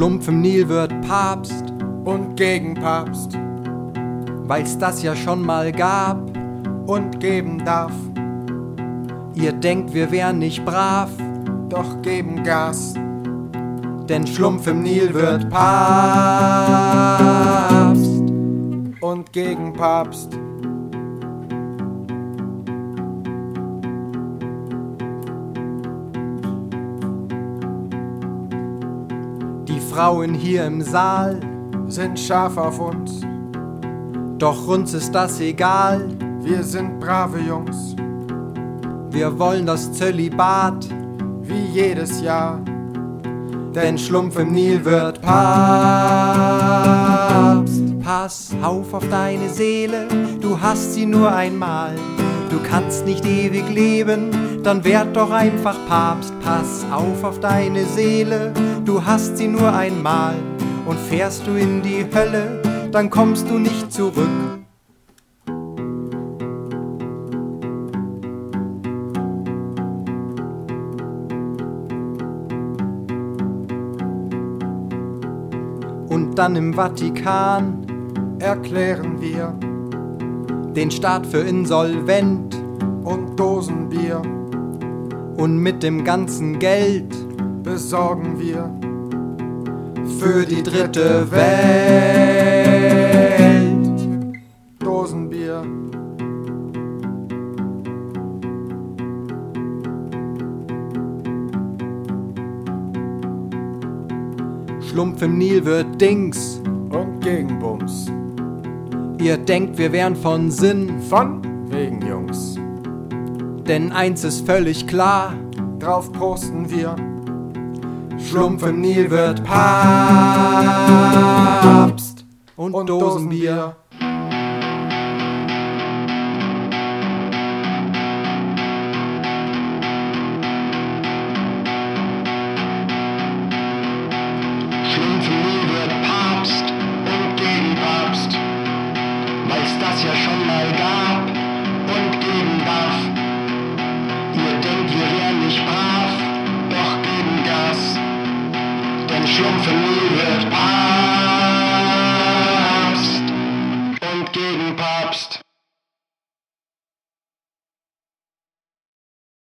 Schlumpf im Nil wird Papst und Gegenpapst, weil's das ja schon mal gab und geben darf. Ihr denkt, wir wären nicht brav, doch geben Gas. denn Schlumpf im Nil wird Papst. und gegen Papst. Die Frauen hier im Saal, Sind scharf auf uns, doch uns ist das egal. wir sind brave Jungs, Wir wollen das Zölibat, wie jedes Jahr. denn Schlumpf im Nil wird Papst. Pass auf auf deine Seele, du hast sie nur einmal. Du kannst nicht ewig leben, dann werd doch einfach Papst. Pass auf auf deine Seele, du hast sie nur einmal. Und fährst du in die Hölle, dann kommst du nicht zurück. Und dann im Vatikan Erklären wir den Staat für insolvent und Dosenbier und mit dem ganzen Geld besorgen wir für die dritte Welt. Dosenbier. Schlumpf im Nil wird Dings. und gegen Bums. Ihr denkt, wir wären von Sinn, Von wegen Jungs. denn eins ist völlig klar. Drauf posten wir Schlumpf im Nil wird Papst und, und Dosenbier. Schlumpf im Nil wird Papst und gegen Papst.